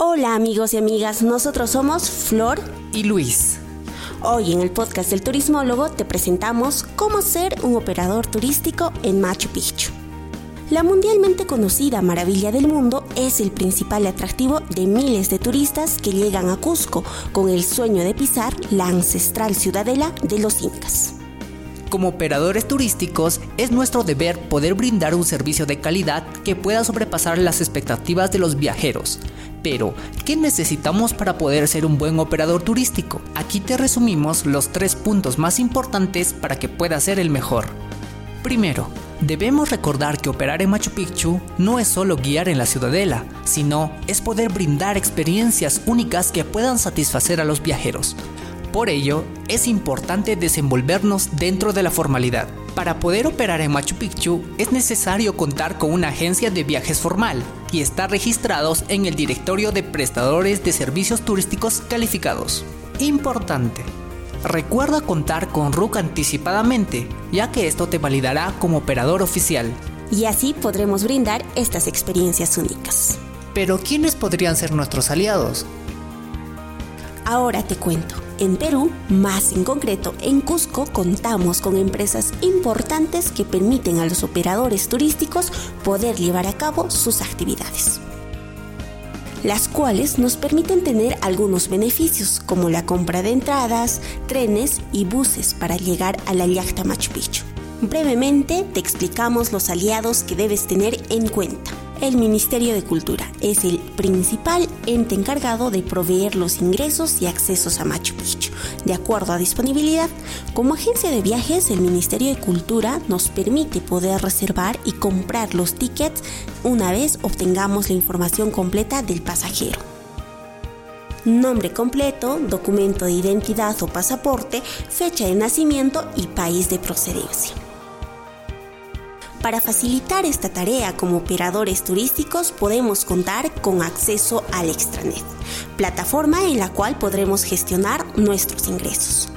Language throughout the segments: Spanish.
Hola amigos y amigas, nosotros somos Flor y Luis. Hoy en el podcast del turismólogo te presentamos cómo ser un operador turístico en Machu Picchu. La mundialmente conocida Maravilla del Mundo es el principal atractivo de miles de turistas que llegan a Cusco con el sueño de pisar la ancestral ciudadela de los incas. Como operadores turísticos, es nuestro deber poder brindar un servicio de calidad que pueda sobrepasar las expectativas de los viajeros. Pero, ¿qué necesitamos para poder ser un buen operador turístico? Aquí te resumimos los tres puntos más importantes para que puedas ser el mejor. Primero, debemos recordar que operar en Machu Picchu no es solo guiar en la ciudadela, sino es poder brindar experiencias únicas que puedan satisfacer a los viajeros. Por ello, es importante desenvolvernos dentro de la formalidad. Para poder operar en Machu Picchu es necesario contar con una agencia de viajes formal y estar registrados en el directorio de prestadores de servicios turísticos calificados. Importante. Recuerda contar con RUC anticipadamente, ya que esto te validará como operador oficial. Y así podremos brindar estas experiencias únicas. Pero ¿quiénes podrían ser nuestros aliados? Ahora te cuento. En Perú, más en concreto en Cusco, contamos con empresas importantes que permiten a los operadores turísticos poder llevar a cabo sus actividades las cuales nos permiten tener algunos beneficios como la compra de entradas, trenes y buses para llegar a la yacta Machu Picchu. Brevemente te explicamos los aliados que debes tener en cuenta. El Ministerio de Cultura es el principal ente encargado de proveer los ingresos y accesos a Machu Picchu, de acuerdo a disponibilidad. Como agencia de viajes, el Ministerio de Cultura nos permite poder reservar y comprar los tickets una vez obtengamos la información completa del pasajero nombre completo, documento de identidad o pasaporte, fecha de nacimiento y país de procedencia. Para facilitar esta tarea como operadores turísticos podemos contar con acceso al extranet, plataforma en la cual podremos gestionar nuestros ingresos.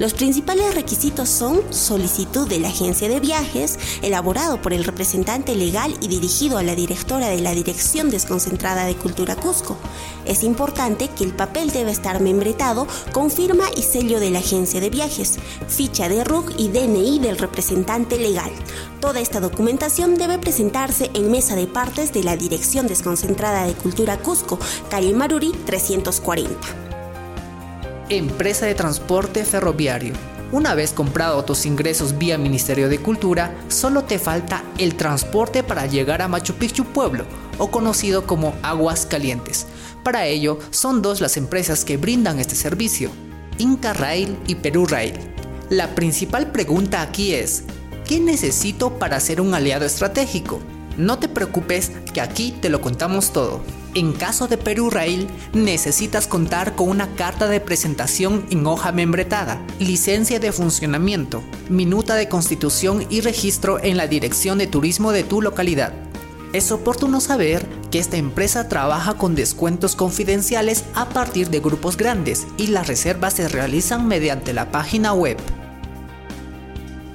Los principales requisitos son solicitud de la agencia de viajes, elaborado por el representante legal y dirigido a la directora de la Dirección Desconcentrada de Cultura Cusco. Es importante que el papel debe estar membretado con firma y sello de la agencia de viajes, ficha de RUG y DNI del representante legal. Toda esta documentación debe presentarse en mesa de partes de la Dirección Desconcentrada de Cultura Cusco, calle Maruri 340 empresa de transporte ferroviario. Una vez comprado tus ingresos vía Ministerio de Cultura, solo te falta el transporte para llegar a Machu Picchu Pueblo, o conocido como Aguas Calientes. Para ello, son dos las empresas que brindan este servicio, Inca Rail y Perú Rail. La principal pregunta aquí es, ¿qué necesito para ser un aliado estratégico? No te preocupes que aquí te lo contamos todo. En caso de Perú Rail, necesitas contar con una carta de presentación en hoja membretada, licencia de funcionamiento, minuta de constitución y registro en la Dirección de Turismo de tu localidad. Es oportuno saber que esta empresa trabaja con descuentos confidenciales a partir de grupos grandes y las reservas se realizan mediante la página web.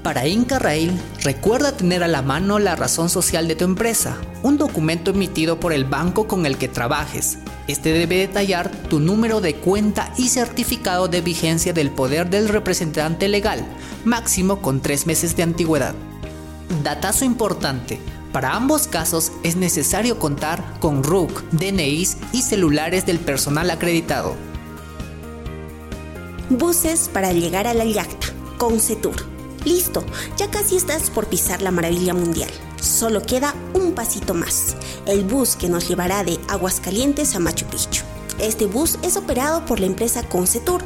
Para Inca Rail, recuerda tener a la mano la razón social de tu empresa, un documento emitido por el banco con el que trabajes. Este debe detallar tu número de cuenta y certificado de vigencia del poder del representante legal, máximo con tres meses de antigüedad. Datazo importante. Para ambos casos es necesario contar con RUC, DNIs y celulares del personal acreditado. Buses para llegar a la yacta, con CETUR. Listo, ya casi estás por pisar la maravilla mundial. Solo queda un pasito más, el bus que nos llevará de Aguascalientes a Machu Picchu. Este bus es operado por la empresa Concetur.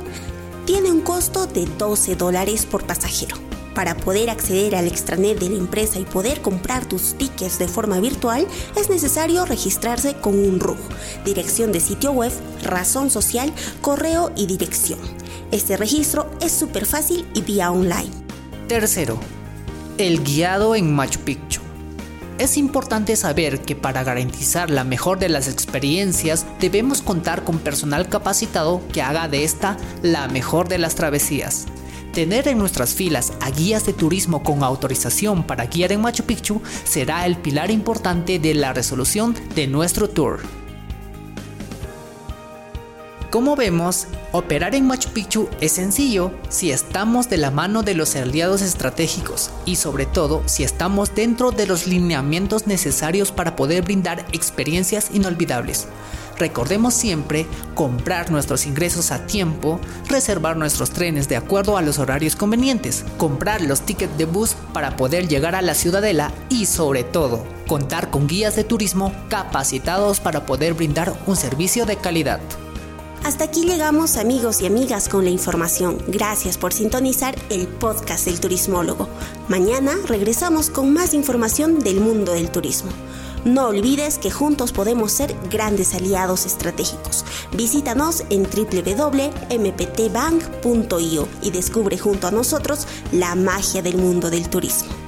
Tiene un costo de 12 dólares por pasajero. Para poder acceder al extranet de la empresa y poder comprar tus tickets de forma virtual, es necesario registrarse con un RUG, dirección de sitio web, razón social, correo y dirección. Este registro es súper fácil y vía online. Tercero, el guiado en Machu Picchu. Es importante saber que para garantizar la mejor de las experiencias debemos contar con personal capacitado que haga de esta la mejor de las travesías. Tener en nuestras filas a guías de turismo con autorización para guiar en Machu Picchu será el pilar importante de la resolución de nuestro tour. Como vemos, operar en Machu Picchu es sencillo si estamos de la mano de los aliados estratégicos y sobre todo si estamos dentro de los lineamientos necesarios para poder brindar experiencias inolvidables. Recordemos siempre comprar nuestros ingresos a tiempo, reservar nuestros trenes de acuerdo a los horarios convenientes, comprar los tickets de bus para poder llegar a la ciudadela y sobre todo contar con guías de turismo capacitados para poder brindar un servicio de calidad. Hasta aquí llegamos amigos y amigas con la información. Gracias por sintonizar el podcast del turismólogo. Mañana regresamos con más información del mundo del turismo. No olvides que juntos podemos ser grandes aliados estratégicos. Visítanos en www.mptbank.io y descubre junto a nosotros la magia del mundo del turismo.